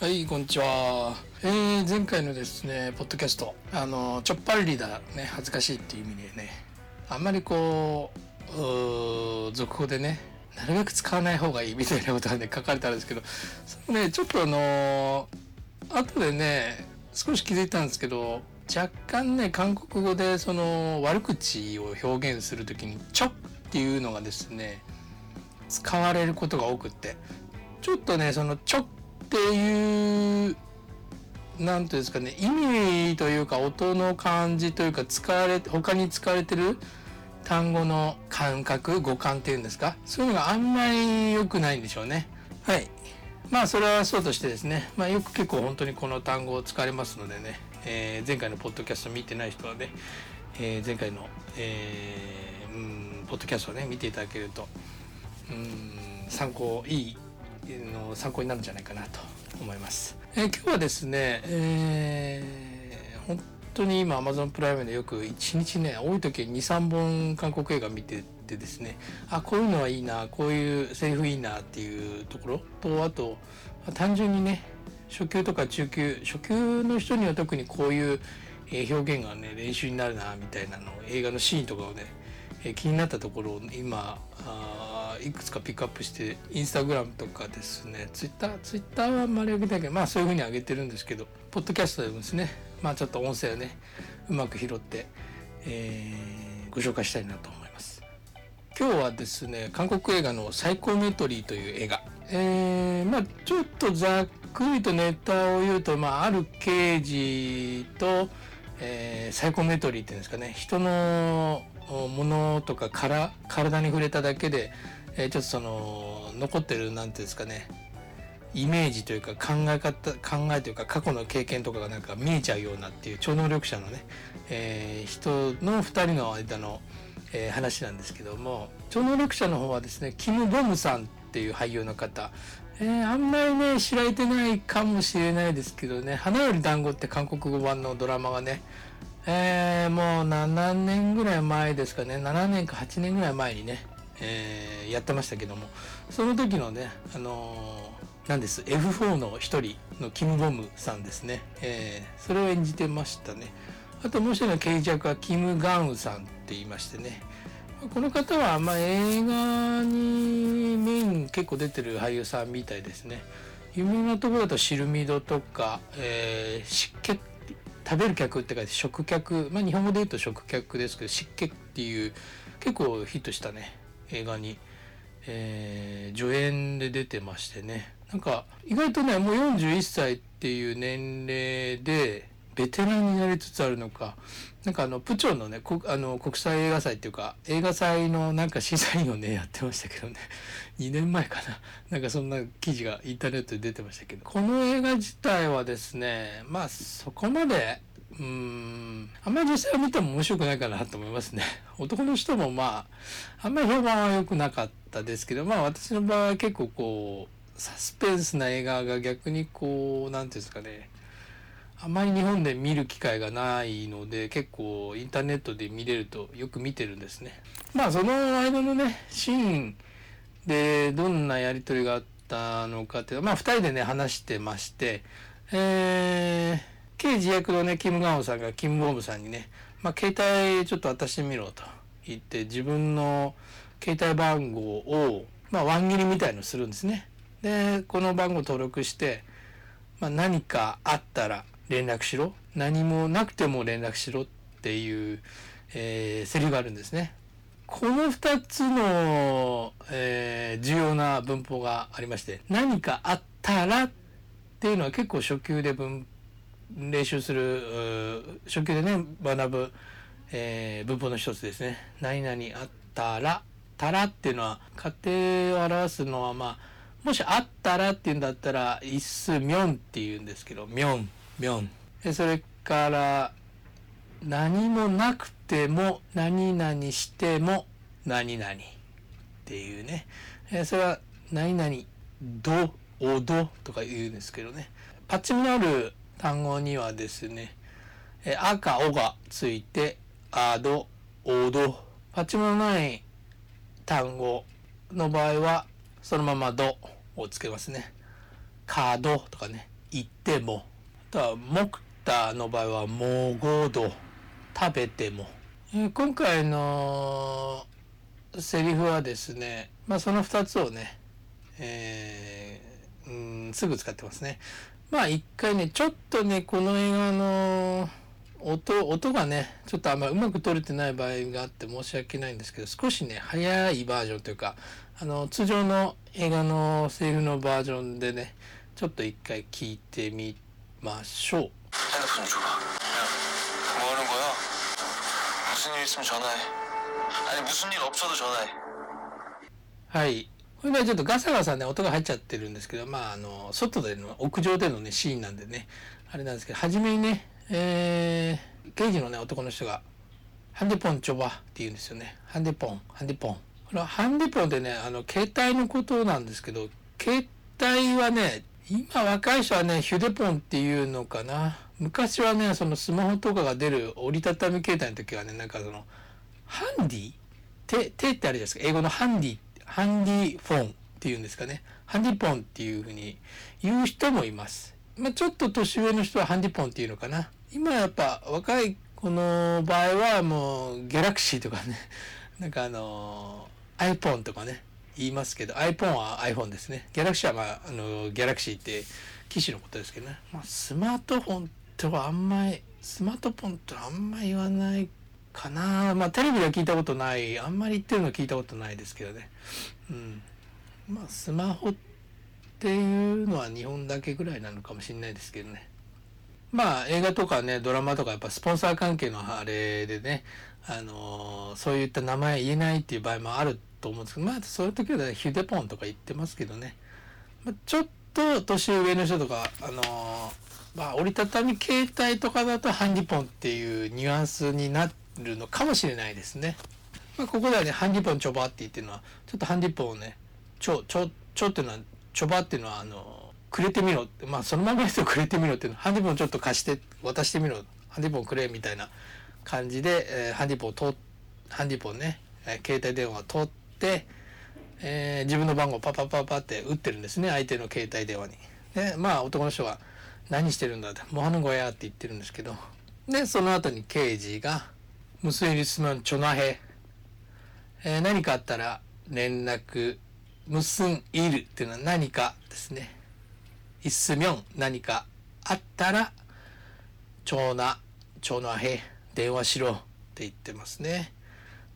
はい、こんにちは。えー、前回のですね、ポッドキャスト、あの、ちょっぱりだ、ね、恥ずかしいっていう意味でね、あんまりこう、う続報でね、なるべく使わない方がいいみたいなことがね、書かれてあるんですけど、そのね、ちょっとあの後でね、少し気づいたんですけど、若干ね、韓国語でその悪口を表現するときに、ちょっていうのがですね、使われることが多くって、ちょっとね、そのちょっていう、なんていうんですかね、意味というか音の感じというか使われ、他に使われてる単語の感覚、語感っていうんですか、そういうのがあんまり良くないんでしょうね。はい。まあそれはそうとしてですね、まあよく結構本当にこの単語を使われますのでね、えー前回のポッドキャスト見てない人はね、えー前回の、えーうん、ポッドキャストをね、見ていただけると、うん、参考、いいの参考になるんじゃないかなと思います。えー今日はですね、えー本当に今 Amazon プライムでよく1日ね、多い時2、3本韓国映画見ててですね、あ、こういうのはいいな、こういうセリフいいなっていうところと、あと、単純にね、初級とか中級、初級の人には特にこういう表現がね、練習になるな、みたいなの映画のシーンとかをね、気になったところを今あいくつかピックアップしてインスタグラムとかですね。ツイッターツイッターはあんまり上げたけどまあそういうふうに上げてるんですけどポッドキャストでもですね。まあちょっと音声をねうまく拾って、えーご紹介したいなと思います。今日はですね韓国映画の「サイコメトリー」という映画。えーまあちょっとざっくりとネタを言うと、まあ、ある刑事と、えーサイコメトリーっていうんですかね。人のおものとかから体に触れただけで、えーちょっとその残ってるなんていうんですかね。イメージというか考え方考えというか過去の経験とかがなんか見えちゃうようなっていう超能力者のね、えー人の2人の間の、えー話なんですけども超能力者の方はですねキム・ボムさんっていう俳優の方、えーあんまりね知られてないかもしれないですけどね「花より団子って韓国語版のドラマがねえーもう7年ぐらい前ですかね7年か8年ぐらい前にね、えーやってましたけどもその時のねあのーなんです F4 の一人のキム・ボムさんですね、えーそれを演じてましたね。あともう一人の刑事役はキム・ガンウさんって言いましてね。この方はまあ映画にメイン結構出てる俳優さんみたいですね。有名なところだとシルミドとか、えー湿気食べる客って書いて食客。まあ日本語で言うと食客ですけど湿気っていう結構ヒットしたね。映画に、えー助演で出てましてね。なんか意外とねもう41歳っていう年齢でベテランになりつつあるのか。なんかあのプチョンのねあの国際映画祭っていうか映画祭のなんか審査員をねやってましたけどね。2年前かな。なんかそんな記事がインターネットで出てましたけど。この映画自体はですねまあそこまでうん。あんまり実際見ても面白くないかなと思いますね。男の人もまああんまり評判は良くなかったですけどまあ私の場合は結構こうサスペンスな映画が逆にこうなんていうんですかね。あまり日本で見る機会がないので結構インターネットで見れるとよく見てるんですね。まあその間のねシーンでどんなやり取りがあったのかっていうまあ2人でね話してまして、えー、刑事役のねキム・ガンオさんがキム・ボムさんにね、まあ、携帯ちょっと渡してみろと言って自分の携帯番号を、まあ、ワン切りみたいのするんですね。でこの番号登録してまあ、何かあったら連絡しろ何もなくても連絡しろっていう、えーセリフがあるんですね。この2つの、えー重要な文法がありまして何かあったらっていうのは結構初級で文練習する初級でね学ぶ、えー文法の一つですね。何々あったらたらっていうのは家庭を表すのはまあもしあったらっていうんだったら一数みょんって言うんですけどみょんみょんそれから何もなくても何々しても何々っていうね。えそれは何々どおどとか言うんですけどね。パッチミのある単語にはですねえあかおがついてあどおど。パチミのない単語の場合はそのまま「ど」をつけますね。カードとかね。行っても。あとはモクタの場合はもごど。食べても、え今回のセリフはですねまあその2つをね、えーうんすぐ使ってますね。まあ一回ねちょっとねこの映画の音音がねちょっとあんまうまく撮れてない場合があって申し訳ないんですけど少しね早いバージョンというかあの通常の映画のセリフのバージョンでねちょっと一回聞いてみましょう 핸드폰 줘봐. 야, 뭐 하는 거야? 무슨 일 있으면 전화해. 아니 무슨 일 없어도 전화해. はい これねちょっとガサガサね音が入っちゃってるんですけどまああの外での屋上でのねシーンなんでねあれなんですけど初めにねえー、刑事のね男の人が「ハンデポンチョバ」って言うんですよね。ハンデポンハンデポン。これはハンデポンってねあの携帯のことなんですけど携帯はね今若い人はねヒュデポンっていうのかな。昔はねそのスマホとかが出る折りたたみ携帯の時はねなんかそのハンディ？手手ってあるじゃないですか。英語のハンディ。ってハンディフォンっていうんですかね。ハンディポンっていうふうに言う人もいます、まあ、ちょっと年上の人はハンディポンっていうのかな。今やっぱ若い子の場合はもうギャラクシーとかね。なんかあの iPhone とかね。言いますけど iPhone は iPhone ですね。ギャラクシーはまああのギャラクシーって機種のことですけどね、まあ、スマートフォンとはあんまりスマートフォンとはあんまり言わないかな。まあテレビでは聞いたことない。あんまり言ってるのは聞いたことないですけどね。うん。まあスマホっていうのは日本だけぐらいなのかもしれないですけどね。まあ映画とかねドラマとかやっぱスポンサー関係のあれでねあのーそういった名前言えないっていう場合もあると思うんですけどまあそういう時はヒュデポンとか言ってますけどね、まあ、ちょっと年上の人とかあのーまあ折りたたみ携帯とかだとハンディポンっていうニュアンスになっるのかもしれないですね。まあ、ここではねハンディポンチョバって言ってるのはちょっとハンディポンをねちょちょちょっていうのはチョバっていうのはあのくれてみろってまあそのままですとくれてみろっていうのはハンディポンちょっと貸して渡してみろハンディポンくれみたいな感じで、えーハンディポンとハンディポンね、えー携帯電話を取って、えー自分の番号をパパパパって打ってるんですね相手の携帯電話に。でまあ男の人が「何してるんだ」って「モハヌゴヤ」って言ってるんですけどでその後に刑事が「ムスイリスマンチョナヘ」えー何かあったら連絡「ムスンイル」っていうのは何かですね「イッスミョン」何かあったら「チョーナチョーナヘ電話しろ」って言ってますね。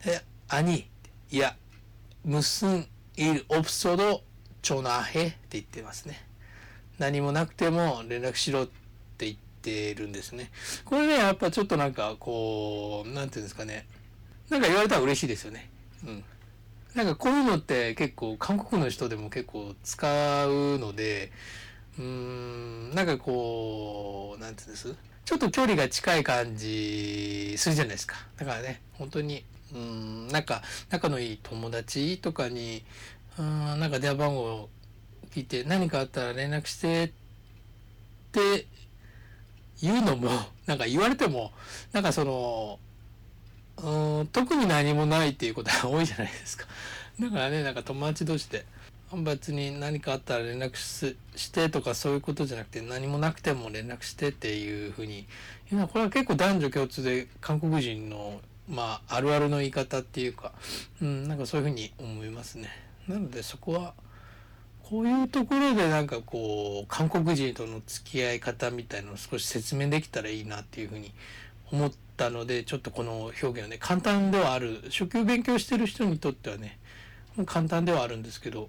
で「兄」いや「ムスンイルオプソドチョーナヘ」って言ってますね。何もなくても連絡しろって言っててるんですね。これねやっぱちょっとなんかこうなんていうんですかねなんか言われたら嬉しいですよね。うん。なんかこういうのって結構韓国の人でも結構使うのでうーんなんかこうなんていうんです？ちょっと距離が近い感じするじゃないですか。だからね本当にうんなんか仲のいい友達とかにうんなんか電話番号を聞いて何かあったら連絡してって言うのもなんか言われてもなんかそのうーん特に何もないっていうことが多いじゃないですか だからねなんか友達同士で別に何かあったら連絡ししてとかそういうことじゃなくて何もなくても連絡してっていうふうにいうのはこれは結構男女共通で韓国人のまああるあるの言い方っていうか、うん、なんかそういうふうに思いますね。なのでそこはこういうところでなんかこう韓国人との付き合い方みたいのを少し説明できたらいいなっていうふうに思ったのでちょっとこの表現はね簡単ではある初級勉強してる人にとってはね簡単ではあるんですけど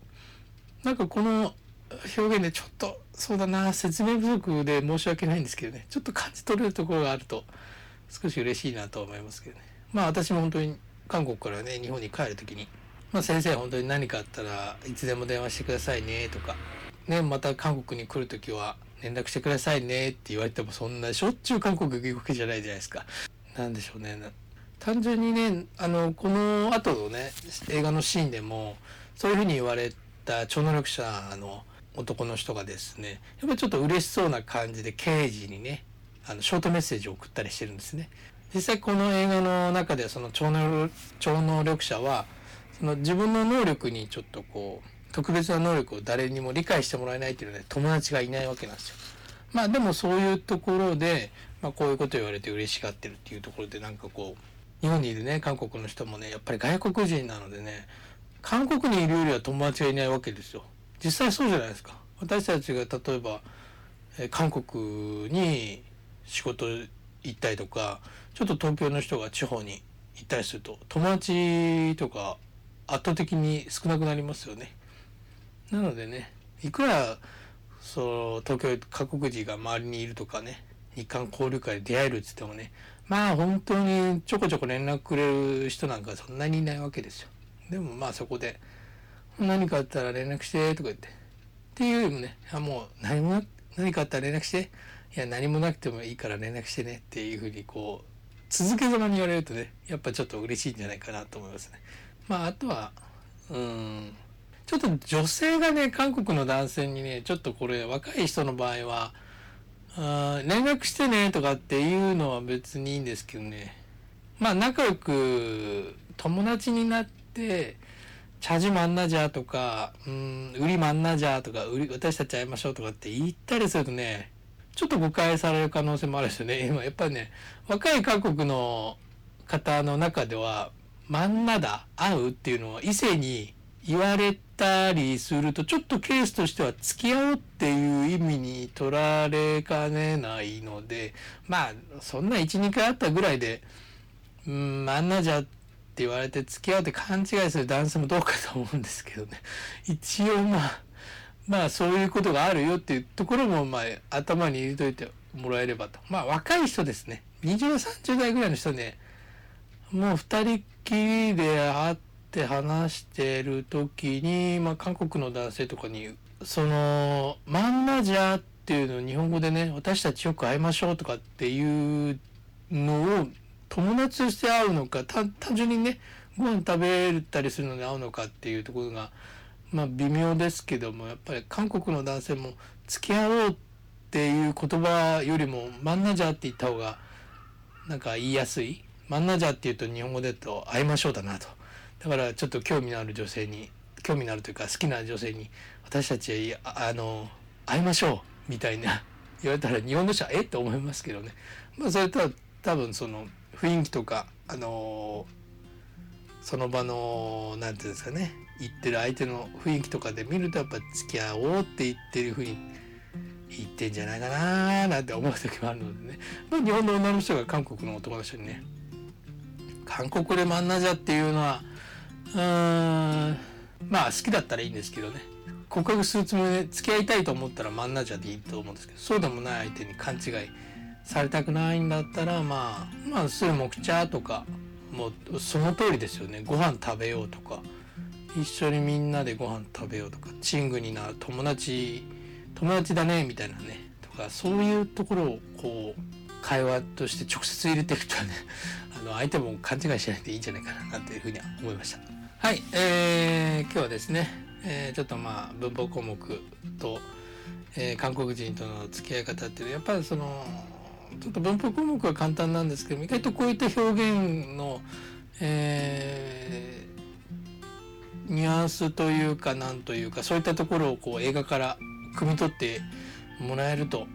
なんかこの表現でちょっとそうだな説明不足で申し訳ないんですけどねちょっと感じ取れるところがあると少し嬉しいなと思いますけどね。まあ私も本当に韓国からね日本に帰る時にまあ、先生本当に何かあったらいつでも電話してくださいねとか、ね、また韓国に来る時は連絡してくださいねって言われてもそんなしょっちゅう韓国行くわけじゃないじゃないですか。なんでしょうね。単純にねあのこの後のね映画のシーンでもそういうふうに言われた超能力者の男の人がですねやっぱりちょっと嬉しそうな感じで刑事にねあのショートメッセージを送ったりしてるんですね。実際この映画の中ではその超能超能力者はその自分の能力にちょっとこう特別な能力を誰にも理解してもらえないっていうので友達がいないわけなんですよ。まあでもそういうところで、まあ、こういうこと言われて嬉しがってるっていうところでなんかこう日本にいるね韓国の人もねやっぱり外国人なのでね韓国にいるよりは友達がいないわけですよ実際そうじゃないですか私たちが例えばえ韓国に仕事行ったりとかちょっと東京の人が地方に行ったりすると友達とか圧倒的に少なくなりますよね。なのでねいくらそう東京韓国人が周りにいるとかね日韓交流会で出会えるっつってもねまあ本当にちょこちょこ連絡くれる人なんかそんなにいないわけですよ。でもまあそこで何かあったら連絡してとか言って。っていうよりもねあもう何も何かあったら連絡して。いや何もなくてもいいから連絡してね。っていうふうにこう続けざまに言われるとねやっぱちょっと嬉しいんじゃないかなと思いますね。まああとはうんちょっと女性がね韓国の男性にねちょっとこれ若い人の場合はあ連絡してねとかっていうのは別にいいんですけどねまあ仲良く友達になってチャージマンナジャーとか、うん、売りマンナジャーとか、売り、私たち会いましょうとかって言ったりするとね、ちょっと誤解される可能性もあるんですよね。今、やっぱりね、若い韓国の方の中では、マンナだ、会うっていうのは異性に言われたりすると、ちょっとケースとしては付き合おうっていう意味に取られかねないので、まあ、そんな1、2回あったぐらいで、うん、マンナじゃって言われて付き合うって勘違いする男性もどうかと思うんですけどね。一応まあまあそういうことがあるよっていうところもまあ頭に入れといてもらえればと。まあ若い人ですね。20代30代ぐらいの人ねもう2人きりで会って話してる時に、まあ、韓国の男性とかにその「マンナジャー」っていうのを日本語でね私たちよく会いましょうとかっていうのを友達として会うのか単純にねご飯食べたりするのに会うのかっていうところがまあ微妙ですけどもやっぱり韓国の男性も付き合おうっていう言葉よりもマンナジャーって言った方がなんか言いやすい。マンナジャーっていうと日本語で言うと会いましょうだなと。だからちょっと興味のある女性に興味のあるというか好きな女性に私たちあの会いましょうみたいな 言われたら日本の人はえって思いますけどね。まあそれとは多分その雰囲気とかあのその場の何て言うんですかね言ってる相手の雰囲気とかで見るとやっぱ付き合おうって言ってるふうに言ってんじゃないかななんて思う時もあるのでね、まあ、日本の女の人が韓国の男の人にね韓国でマンナジャっていうのはうーんまあ好きだったらいいんですけどね。告白するつもりで付き合いたいと思ったらマンナジャでいいと思うんですけどそうでもない相手に勘違いされたくないんだったらまあまあすぐ木茶とかもうその通りですよね。ご飯食べようとか。一緒にみんなでご飯食べようとか。チングになる友達友達だねみたいなね。とかそういうところをこう会話として直接入れていくとねの相手も勘違いしないでいいんじゃないかななんていうふうには思いました。はい、えー、今日はですね、えー、ちょっとまあ文法項目と、えー、韓国人との付き合い方っていうやっぱりそのちょっと文法項目は簡単なんですけど意外とこういった表現の、えー、ニュアンスというかなんというかそういったところをこう映画から汲み取ってもらえると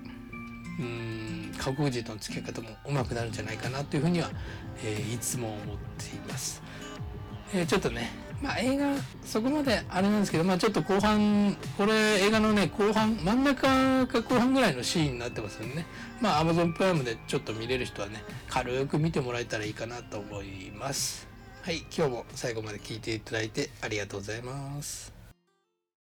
うん韓国人との付き合い方もうまくなるんじゃないかなというふうには、えー、いつも思っています。えー、ちょっとねまあ映画そこまであれなんですけどまあちょっと後半これ映画のね後半真ん中か後半ぐらいのシーンになってますよね。まあ Amazon プライムでちょっと見れる人はね軽く見てもらえたらいいかなと思います。はい今日も最後まで聞いていただいてありがとうございます。